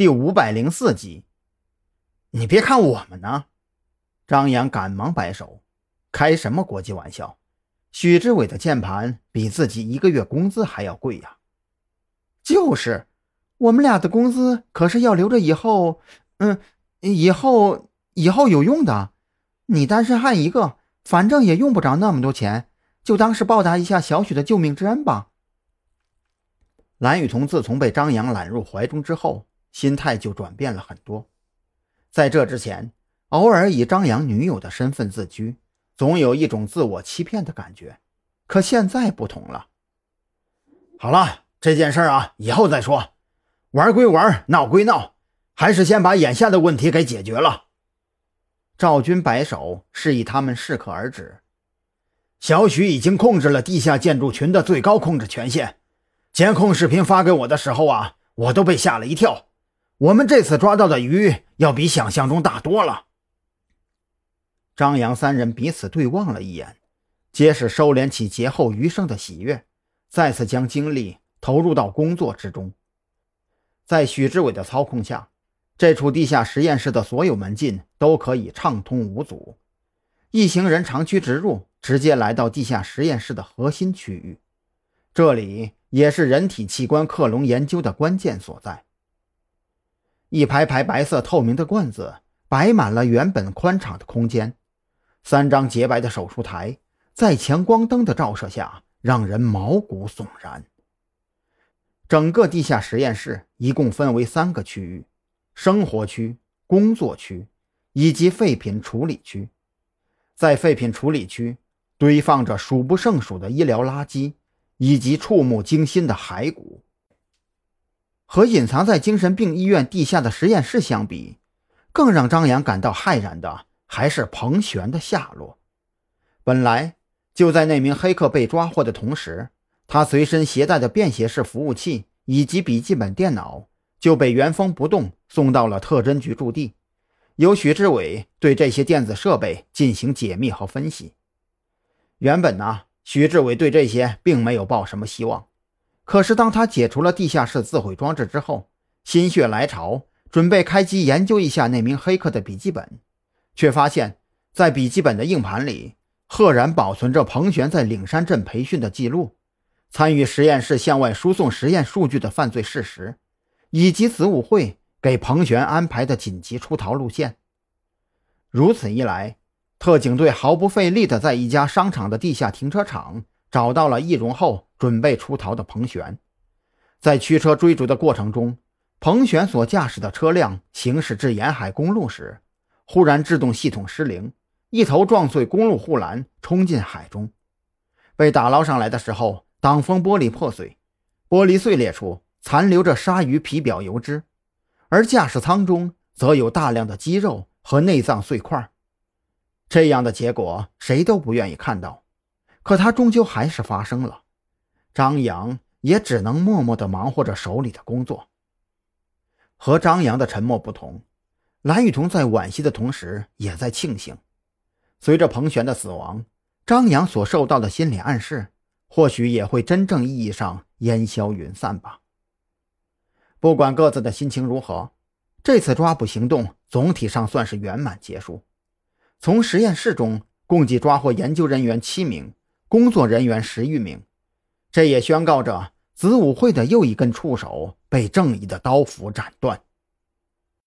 第五百零四集。你别看我们呢，张扬赶忙摆手，开什么国际玩笑？许志伟的键盘比自己一个月工资还要贵呀。就是，我们俩的工资可是要留着以后，嗯，以后以后有用的。你单身汉一个，反正也用不着那么多钱，就当是报答一下小许的救命之恩吧。蓝雨桐自从被张扬揽入怀中之后，心态就转变了很多。在这之前，偶尔以张扬女友的身份自居，总有一种自我欺骗的感觉。可现在不同了。好了，这件事啊，以后再说。玩归玩，闹归闹，还是先把眼下的问题给解决了。赵军摆手，示意他们适可而止。小许已经控制了地下建筑群的最高控制权限。监控视频发给我的时候啊，我都被吓了一跳。我们这次抓到的鱼要比想象中大多了。张扬三人彼此对望了一眼，皆是收敛起劫后余生的喜悦，再次将精力投入到工作之中。在许志伟的操控下，这处地下实验室的所有门禁都可以畅通无阻，一行人长驱直入，直接来到地下实验室的核心区域。这里也是人体器官克隆研究的关键所在。一排排白色透明的罐子摆满了原本宽敞的空间，三张洁白的手术台在强光灯的照射下让人毛骨悚然。整个地下实验室一共分为三个区域：生活区、工作区以及废品处理区。在废品处理区，堆放着数不胜数的医疗垃圾以及触目惊心的骸骨。和隐藏在精神病医院地下的实验室相比，更让张扬感到骇然的还是彭璇的下落。本来就在那名黑客被抓获的同时，他随身携带的便携式服务器以及笔记本电脑就被原封不动送到了特侦局驻地，由许志伟对这些电子设备进行解密和分析。原本呢，许志伟对这些并没有抱什么希望。可是，当他解除了地下室自毁装置之后，心血来潮，准备开机研究一下那名黑客的笔记本，却发现，在笔记本的硬盘里，赫然保存着彭璇在岭山镇培训的记录，参与实验室向外输送实验数据的犯罪事实，以及子午会给彭璇安排的紧急出逃路线。如此一来，特警队毫不费力地在一家商场的地下停车场。找到了易容后，准备出逃的彭璇。在驱车追逐的过程中，彭璇所驾驶的车辆行驶至沿海公路时，忽然制动系统失灵，一头撞碎公路护栏，冲进海中。被打捞上来的时候，挡风玻璃破碎，玻璃碎裂处残留着鲨鱼皮表油脂，而驾驶舱中则有大量的肌肉和内脏碎块。这样的结果，谁都不愿意看到。可他终究还是发生了，张扬也只能默默地忙活着手里的工作。和张扬的沉默不同，蓝雨桐在惋惜的同时也在庆幸。随着彭璇的死亡，张扬所受到的心理暗示，或许也会真正意义上烟消云散吧。不管各自的心情如何，这次抓捕行动总体上算是圆满结束。从实验室中共计抓获研究人员七名。工作人员十余名，这也宣告着子午会的又一根触手被正义的刀斧斩断。